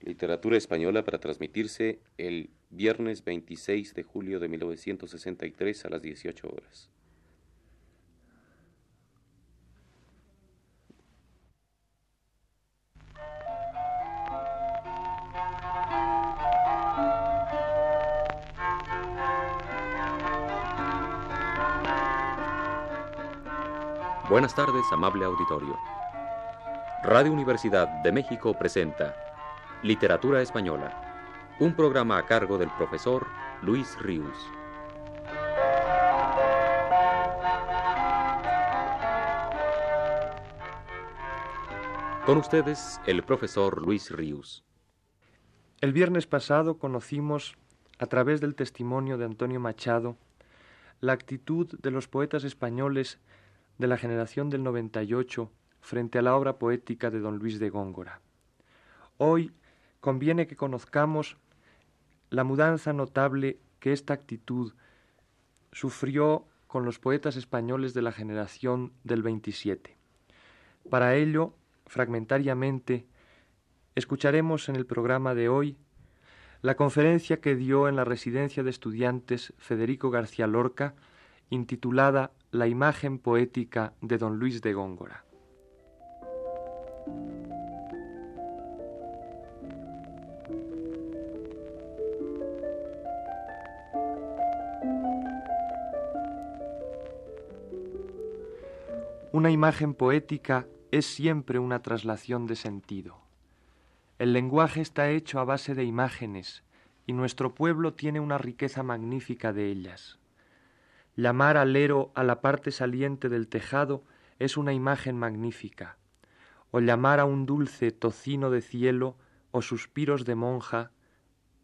Literatura española para transmitirse el viernes 26 de julio de 1963 a las 18 horas. Buenas tardes, amable auditorio. Radio Universidad de México presenta Literatura Española, un programa a cargo del profesor Luis Ríos. Con ustedes, el profesor Luis Ríos. El viernes pasado conocimos, a través del testimonio de Antonio Machado, la actitud de los poetas españoles de la generación del 98 frente a la obra poética de don Luis de Góngora. Hoy conviene que conozcamos la mudanza notable que esta actitud sufrió con los poetas españoles de la generación del 27. Para ello, fragmentariamente, escucharemos en el programa de hoy la conferencia que dio en la residencia de estudiantes Federico García Lorca, intitulada La imagen poética de don Luis de Góngora. Una imagen poética es siempre una traslación de sentido. El lenguaje está hecho a base de imágenes y nuestro pueblo tiene una riqueza magnífica de ellas. Llamar alero a la parte saliente del tejado es una imagen magnífica, o llamar a un dulce tocino de cielo o suspiros de monja,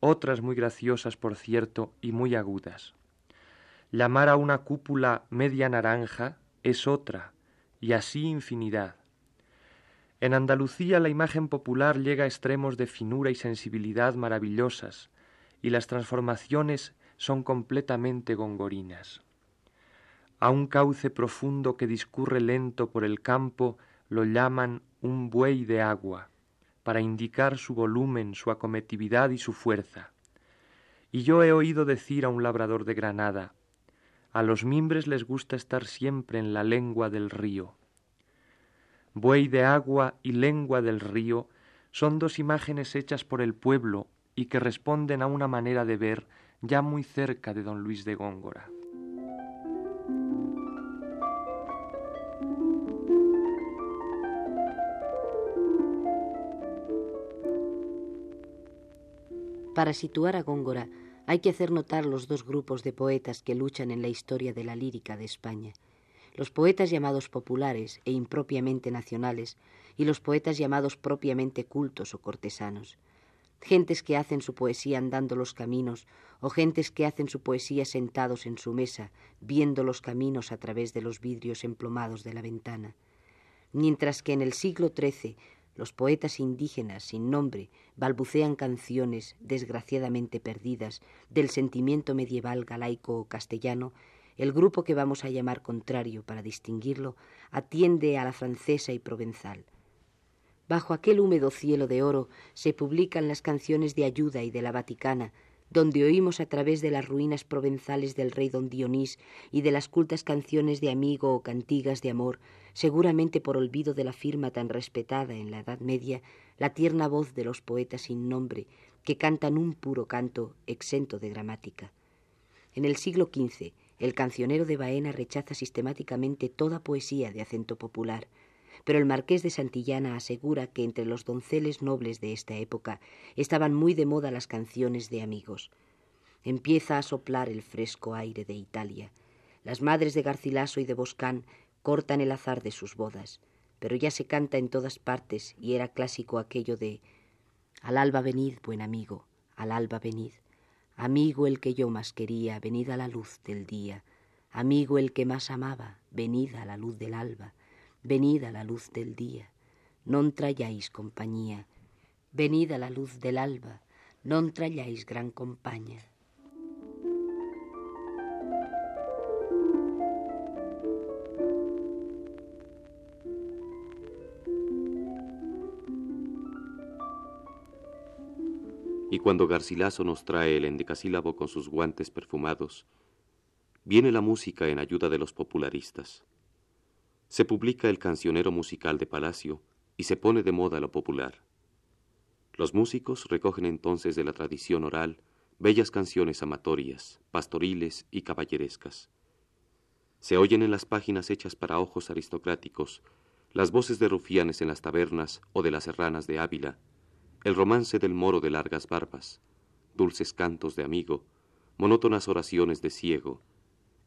otras muy graciosas, por cierto, y muy agudas. Llamar a una cúpula media naranja es otra, y así infinidad. En Andalucía la imagen popular llega a extremos de finura y sensibilidad maravillosas, y las transformaciones son completamente gongorinas. A un cauce profundo que discurre lento por el campo lo llaman un buey de agua, para indicar su volumen, su acometividad y su fuerza. Y yo he oído decir a un labrador de Granada, a los mimbres les gusta estar siempre en la lengua del río. Buey de agua y lengua del río son dos imágenes hechas por el pueblo y que responden a una manera de ver ya muy cerca de don Luis de Góngora. Para situar a Góngora hay que hacer notar los dos grupos de poetas que luchan en la historia de la lírica de España. Los poetas llamados populares e impropiamente nacionales y los poetas llamados propiamente cultos o cortesanos, gentes que hacen su poesía andando los caminos o gentes que hacen su poesía sentados en su mesa, viendo los caminos a través de los vidrios emplomados de la ventana, mientras que en el siglo XIII los poetas indígenas sin nombre balbucean canciones desgraciadamente perdidas del sentimiento medieval galaico o castellano el grupo que vamos a llamar contrario para distinguirlo atiende a la francesa y provenzal. Bajo aquel húmedo cielo de oro se publican las canciones de ayuda y de la Vaticana, donde oímos a través de las ruinas provenzales del rey don Dionís y de las cultas canciones de amigo o cantigas de amor, seguramente por olvido de la firma tan respetada en la Edad Media, la tierna voz de los poetas sin nombre, que cantan un puro canto exento de gramática. En el siglo XV, el cancionero de Baena rechaza sistemáticamente toda poesía de acento popular, pero el marqués de Santillana asegura que entre los donceles nobles de esta época estaban muy de moda las canciones de amigos. Empieza a soplar el fresco aire de Italia. Las madres de Garcilaso y de Boscán cortan el azar de sus bodas, pero ya se canta en todas partes y era clásico aquello de Al alba venid, buen amigo, al alba venid. Amigo el que yo más quería, venid a la luz del día. Amigo el que más amaba, venid a la luz del alba. Venid a la luz del día. Non trayáis compañía. Venid a la luz del alba. Non trayáis gran compañía. y cuando Garcilaso nos trae el endecasílabo con sus guantes perfumados, viene la música en ayuda de los popularistas. Se publica el cancionero musical de Palacio y se pone de moda lo popular. Los músicos recogen entonces de la tradición oral bellas canciones amatorias, pastoriles y caballerescas. Se oyen en las páginas hechas para ojos aristocráticos las voces de rufianes en las tabernas o de las serranas de Ávila, el romance del moro de largas barbas, dulces cantos de amigo, monótonas oraciones de ciego,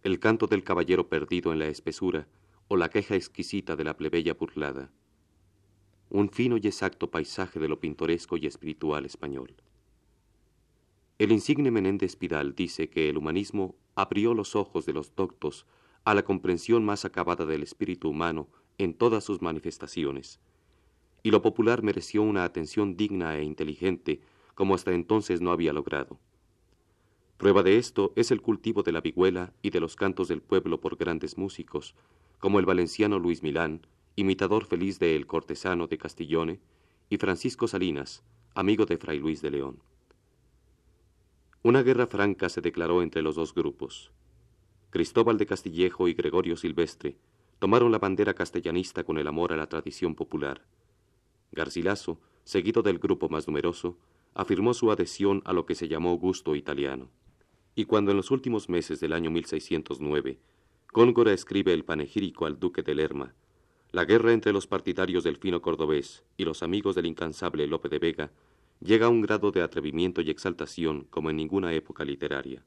el canto del caballero perdido en la espesura o la queja exquisita de la plebeya burlada. Un fino y exacto paisaje de lo pintoresco y espiritual español. El insigne Menéndez Pidal dice que el humanismo abrió los ojos de los doctos a la comprensión más acabada del espíritu humano en todas sus manifestaciones, y lo popular mereció una atención digna e inteligente como hasta entonces no había logrado. Prueba de esto es el cultivo de la vihuela y de los cantos del pueblo por grandes músicos, como el valenciano Luis Milán, imitador feliz de El Cortesano de Castillone, y Francisco Salinas, amigo de Fray Luis de León. Una guerra franca se declaró entre los dos grupos. Cristóbal de Castillejo y Gregorio Silvestre tomaron la bandera castellanista con el amor a la tradición popular. Garcilaso, seguido del grupo más numeroso, afirmó su adhesión a lo que se llamó gusto italiano. Y cuando en los últimos meses del año 1609, Góngora escribe el panegírico al duque de Lerma, la guerra entre los partidarios del fino cordobés y los amigos del incansable Lope de Vega llega a un grado de atrevimiento y exaltación como en ninguna época literaria.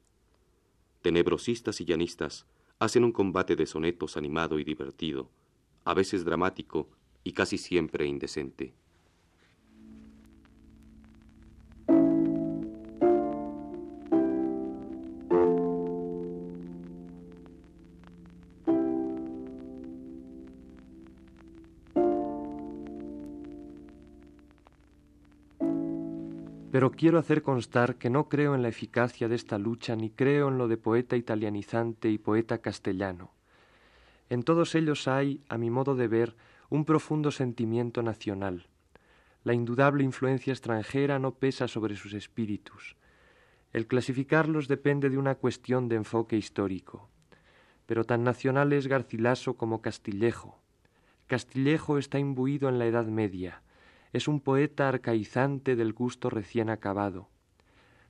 Tenebrosistas y llanistas hacen un combate de sonetos animado y divertido, a veces dramático y casi siempre indecente. Pero quiero hacer constar que no creo en la eficacia de esta lucha ni creo en lo de poeta italianizante y poeta castellano. En todos ellos hay, a mi modo de ver, un profundo sentimiento nacional. La indudable influencia extranjera no pesa sobre sus espíritus. El clasificarlos depende de una cuestión de enfoque histórico. Pero tan nacional es Garcilaso como Castillejo. Castillejo está imbuido en la Edad Media, es un poeta arcaizante del gusto recién acabado.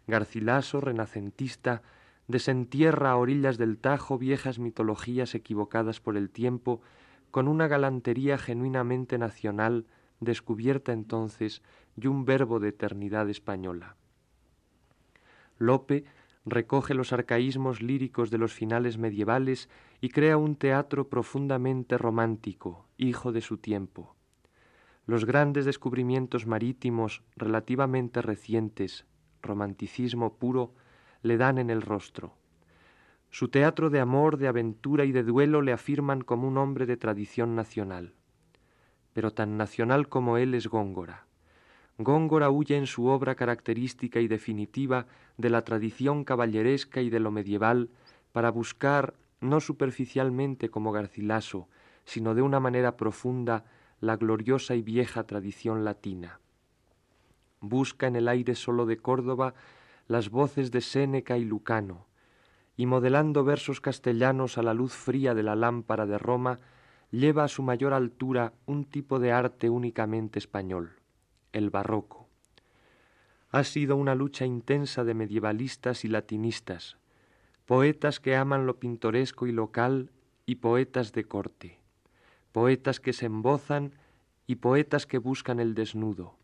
Garcilaso, renacentista, desentierra a orillas del Tajo viejas mitologías equivocadas por el tiempo con una galantería genuinamente nacional descubierta entonces y un verbo de eternidad española. Lope recoge los arcaísmos líricos de los finales medievales y crea un teatro profundamente romántico, hijo de su tiempo. Los grandes descubrimientos marítimos relativamente recientes, romanticismo puro, le dan en el rostro. Su teatro de amor, de aventura y de duelo le afirman como un hombre de tradición nacional. Pero tan nacional como él es Góngora. Góngora huye en su obra característica y definitiva de la tradición caballeresca y de lo medieval para buscar, no superficialmente como Garcilaso, sino de una manera profunda, la gloriosa y vieja tradición latina. Busca en el aire solo de Córdoba las voces de Séneca y Lucano, y modelando versos castellanos a la luz fría de la lámpara de Roma, lleva a su mayor altura un tipo de arte únicamente español, el barroco. Ha sido una lucha intensa de medievalistas y latinistas, poetas que aman lo pintoresco y local y poetas de corte poetas que se embozan y poetas que buscan el desnudo.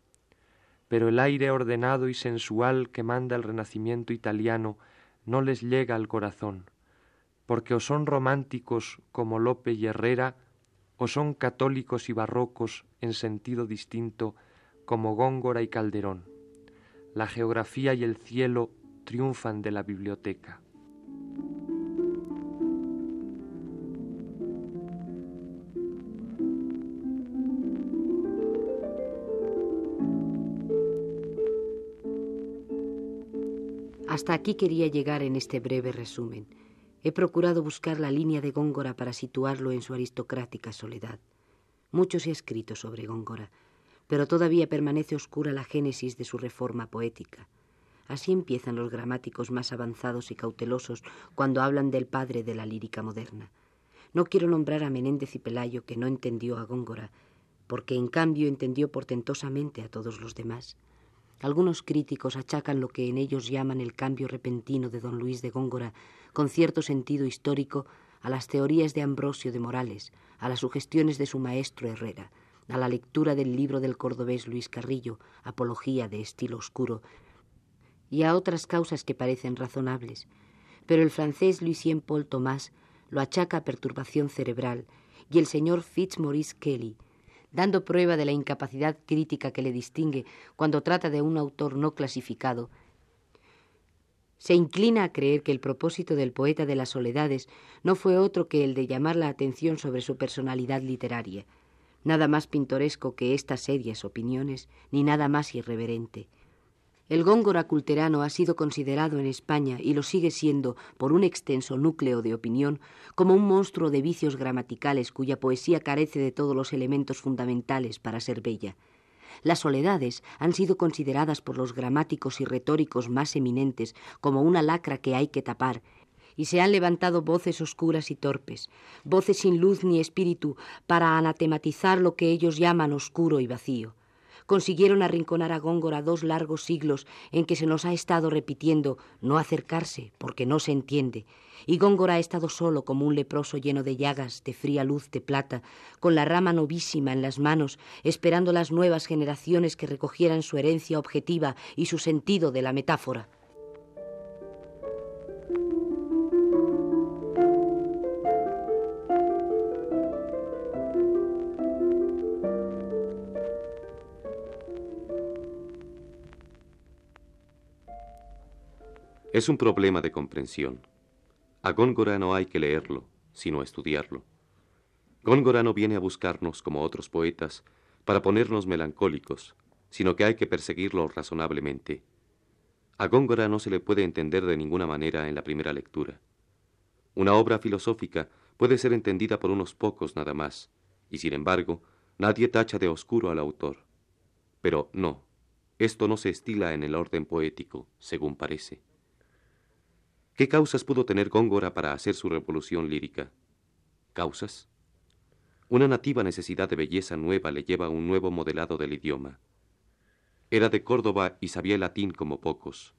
Pero el aire ordenado y sensual que manda el renacimiento italiano no les llega al corazón, porque o son románticos como Lope y Herrera, o son católicos y barrocos en sentido distinto como Góngora y Calderón. La geografía y el cielo triunfan de la biblioteca. Hasta aquí quería llegar en este breve resumen. He procurado buscar la línea de Góngora para situarlo en su aristocrática soledad. Mucho se ha escrito sobre Góngora, pero todavía permanece oscura la génesis de su reforma poética. Así empiezan los gramáticos más avanzados y cautelosos cuando hablan del padre de la lírica moderna. No quiero nombrar a Menéndez y Pelayo, que no entendió a Góngora, porque en cambio entendió portentosamente a todos los demás. Algunos críticos achacan lo que en ellos llaman el cambio repentino de don Luis de Góngora, con cierto sentido histórico, a las teorías de Ambrosio de Morales, a las sugestiones de su maestro Herrera, a la lectura del libro del cordobés Luis Carrillo, Apología de estilo oscuro, y a otras causas que parecen razonables. Pero el francés Lucien Paul Thomas lo achaca a perturbación cerebral y el señor Fitzmaurice Kelly, dando prueba de la incapacidad crítica que le distingue cuando trata de un autor no clasificado, se inclina a creer que el propósito del poeta de las soledades no fue otro que el de llamar la atención sobre su personalidad literaria, nada más pintoresco que estas serias opiniones, ni nada más irreverente. El góngora culterano ha sido considerado en España, y lo sigue siendo por un extenso núcleo de opinión, como un monstruo de vicios gramaticales cuya poesía carece de todos los elementos fundamentales para ser bella. Las soledades han sido consideradas por los gramáticos y retóricos más eminentes como una lacra que hay que tapar, y se han levantado voces oscuras y torpes, voces sin luz ni espíritu, para anatematizar lo que ellos llaman oscuro y vacío consiguieron arrinconar a Góngora dos largos siglos en que se nos ha estado repitiendo no acercarse porque no se entiende, y Góngora ha estado solo como un leproso lleno de llagas, de fría luz de plata, con la rama novísima en las manos, esperando las nuevas generaciones que recogieran su herencia objetiva y su sentido de la metáfora. Es un problema de comprensión. A Góngora no hay que leerlo, sino estudiarlo. Góngora no viene a buscarnos como otros poetas para ponernos melancólicos, sino que hay que perseguirlo razonablemente. A Góngora no se le puede entender de ninguna manera en la primera lectura. Una obra filosófica puede ser entendida por unos pocos nada más, y sin embargo, nadie tacha de oscuro al autor. Pero no, esto no se estila en el orden poético, según parece. ¿Qué causas pudo tener Góngora para hacer su revolución lírica? ¿Causas? Una nativa necesidad de belleza nueva le lleva a un nuevo modelado del idioma. Era de Córdoba y sabía el latín como pocos.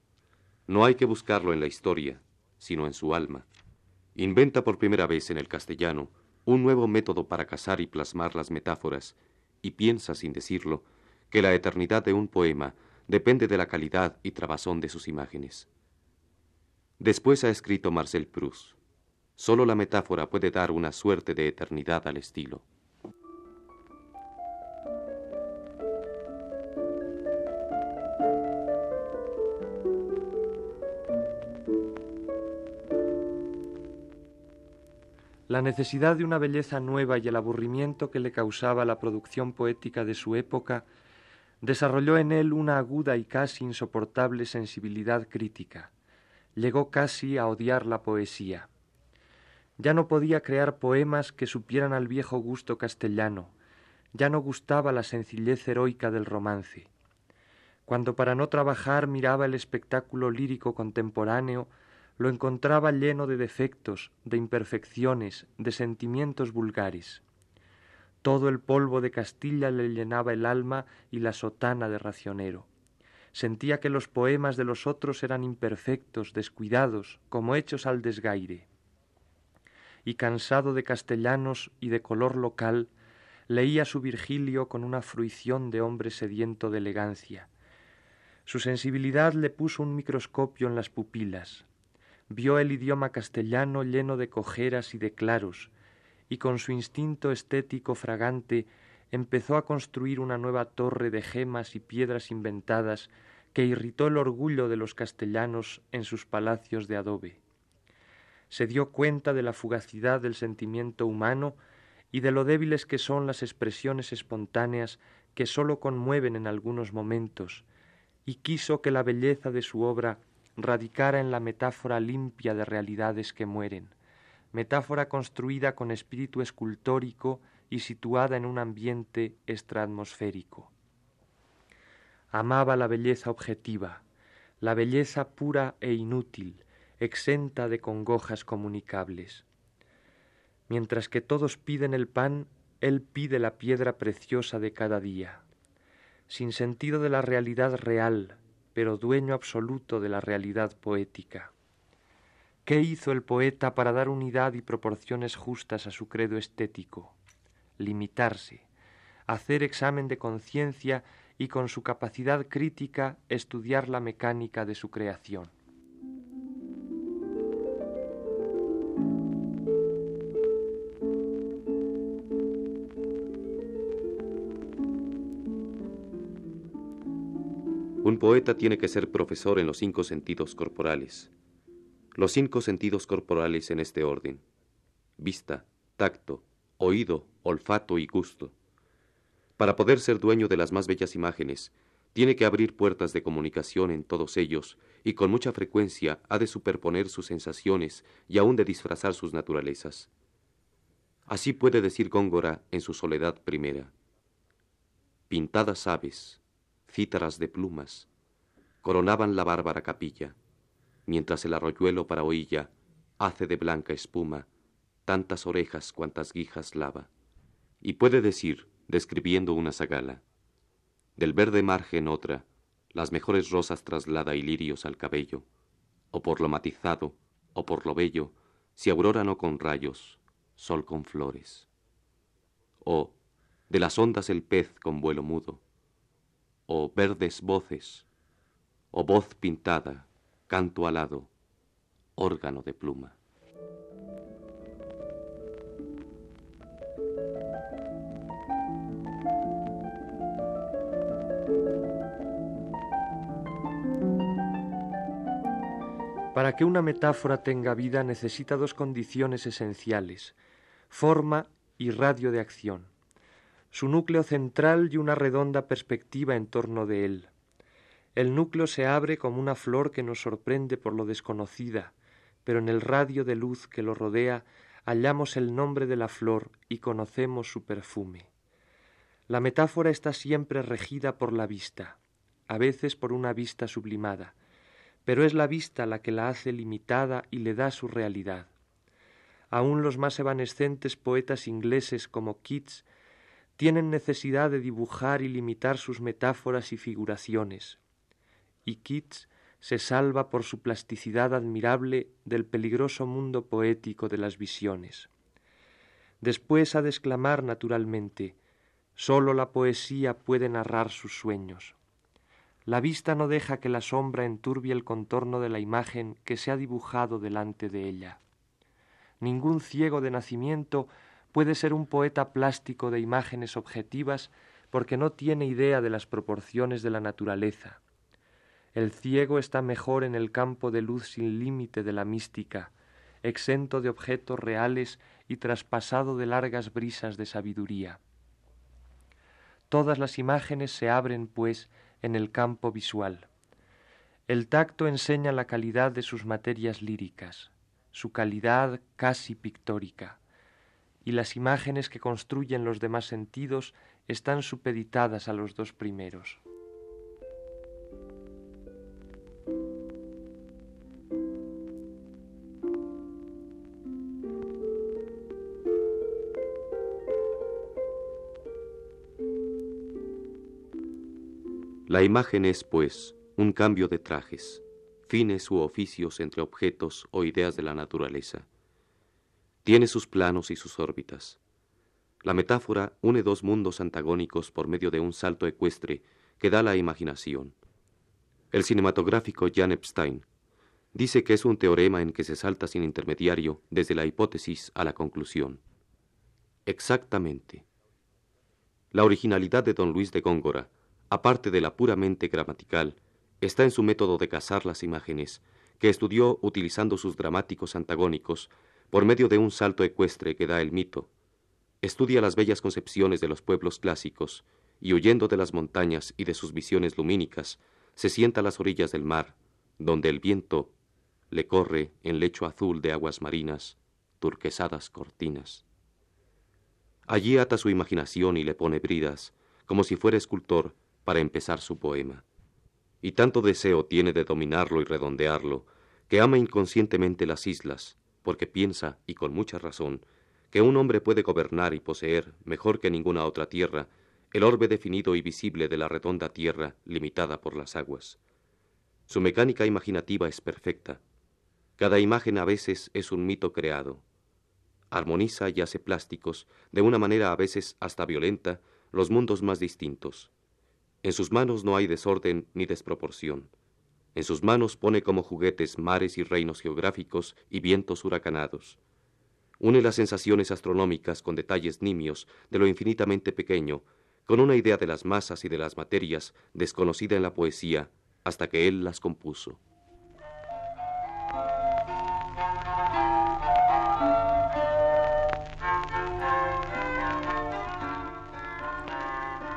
No hay que buscarlo en la historia, sino en su alma. Inventa por primera vez en el castellano un nuevo método para cazar y plasmar las metáforas, y piensa, sin decirlo, que la eternidad de un poema depende de la calidad y trabazón de sus imágenes. Después ha escrito Marcel Proust. Solo la metáfora puede dar una suerte de eternidad al estilo. La necesidad de una belleza nueva y el aburrimiento que le causaba la producción poética de su época desarrolló en él una aguda y casi insoportable sensibilidad crítica llegó casi a odiar la poesía. Ya no podía crear poemas que supieran al viejo gusto castellano, ya no gustaba la sencillez heroica del romance. Cuando para no trabajar miraba el espectáculo lírico contemporáneo, lo encontraba lleno de defectos, de imperfecciones, de sentimientos vulgares. Todo el polvo de Castilla le llenaba el alma y la sotana de racionero. Sentía que los poemas de los otros eran imperfectos, descuidados, como hechos al desgaire. Y cansado de castellanos y de color local, leía su Virgilio con una fruición de hombre sediento de elegancia. Su sensibilidad le puso un microscopio en las pupilas. Vio el idioma castellano lleno de cojeras y de claros, y con su instinto estético fragante empezó a construir una nueva torre de gemas y piedras inventadas que irritó el orgullo de los castellanos en sus palacios de adobe. Se dio cuenta de la fugacidad del sentimiento humano y de lo débiles que son las expresiones espontáneas que sólo conmueven en algunos momentos, y quiso que la belleza de su obra radicara en la metáfora limpia de realidades que mueren, metáfora construida con espíritu escultórico y situada en un ambiente extraatmosférico. Amaba la belleza objetiva, la belleza pura e inútil, exenta de congojas comunicables. Mientras que todos piden el pan, él pide la piedra preciosa de cada día. Sin sentido de la realidad real, pero dueño absoluto de la realidad poética. ¿Qué hizo el poeta para dar unidad y proporciones justas a su credo estético? Limitarse, hacer examen de conciencia y con su capacidad crítica estudiar la mecánica de su creación. Un poeta tiene que ser profesor en los cinco sentidos corporales, los cinco sentidos corporales en este orden. Vista, tacto, oído, olfato y gusto. Para poder ser dueño de las más bellas imágenes, tiene que abrir puertas de comunicación en todos ellos y con mucha frecuencia ha de superponer sus sensaciones y aún de disfrazar sus naturalezas. Así puede decir Góngora en su soledad primera. Pintadas aves, cítaras de plumas, coronaban la bárbara capilla mientras el arroyuelo para oilla hace de blanca espuma tantas orejas cuantas guijas lava. Y puede decir, describiendo una sagala, del verde margen otra, las mejores rosas traslada y lirios al cabello, o por lo matizado, o por lo bello, si aurora no con rayos, sol con flores. O, de las ondas el pez con vuelo mudo, o verdes voces, o voz pintada, canto alado, órgano de pluma. Para que una metáfora tenga vida necesita dos condiciones esenciales, forma y radio de acción, su núcleo central y una redonda perspectiva en torno de él. El núcleo se abre como una flor que nos sorprende por lo desconocida, pero en el radio de luz que lo rodea hallamos el nombre de la flor y conocemos su perfume. La metáfora está siempre regida por la vista, a veces por una vista sublimada, pero es la vista la que la hace limitada y le da su realidad. Aun los más evanescentes poetas ingleses como Keats tienen necesidad de dibujar y limitar sus metáforas y figuraciones, y Keats se salva por su plasticidad admirable del peligroso mundo poético de las visiones. Después ha de exclamar naturalmente Sólo la poesía puede narrar sus sueños. La vista no deja que la sombra enturbie el contorno de la imagen que se ha dibujado delante de ella. Ningún ciego de nacimiento puede ser un poeta plástico de imágenes objetivas porque no tiene idea de las proporciones de la naturaleza. El ciego está mejor en el campo de luz sin límite de la mística, exento de objetos reales y traspasado de largas brisas de sabiduría. Todas las imágenes se abren, pues, en el campo visual. El tacto enseña la calidad de sus materias líricas, su calidad casi pictórica, y las imágenes que construyen los demás sentidos están supeditadas a los dos primeros. La imagen es, pues, un cambio de trajes, fines u oficios entre objetos o ideas de la naturaleza. Tiene sus planos y sus órbitas. La metáfora une dos mundos antagónicos por medio de un salto ecuestre que da la imaginación. El cinematográfico Jan Epstein dice que es un teorema en que se salta sin intermediario desde la hipótesis a la conclusión. Exactamente. La originalidad de don Luis de Góngora aparte de la puramente gramatical, está en su método de cazar las imágenes, que estudió utilizando sus dramáticos antagónicos por medio de un salto ecuestre que da el mito. Estudia las bellas concepciones de los pueblos clásicos y huyendo de las montañas y de sus visiones lumínicas, se sienta a las orillas del mar, donde el viento le corre en lecho azul de aguas marinas, turquesadas cortinas. Allí ata su imaginación y le pone bridas, como si fuera escultor, para empezar su poema. y tanto deseo tiene de dominarlo y redondearlo, que ama inconscientemente las islas, porque piensa, y con mucha razón, que un hombre puede gobernar y poseer, mejor que ninguna otra tierra, el orbe definido y visible de la redonda tierra limitada por las aguas. Su mecánica imaginativa es perfecta. Cada imagen a veces es un mito creado. Armoniza y hace plásticos, de una manera a veces hasta violenta, los mundos más distintos. En sus manos no hay desorden ni desproporción. En sus manos pone como juguetes mares y reinos geográficos y vientos huracanados. Une las sensaciones astronómicas con detalles nimios de lo infinitamente pequeño, con una idea de las masas y de las materias desconocida en la poesía hasta que él las compuso.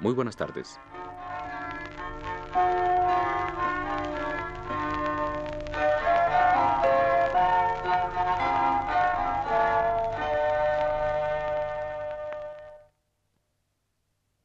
Muy buenas tardes.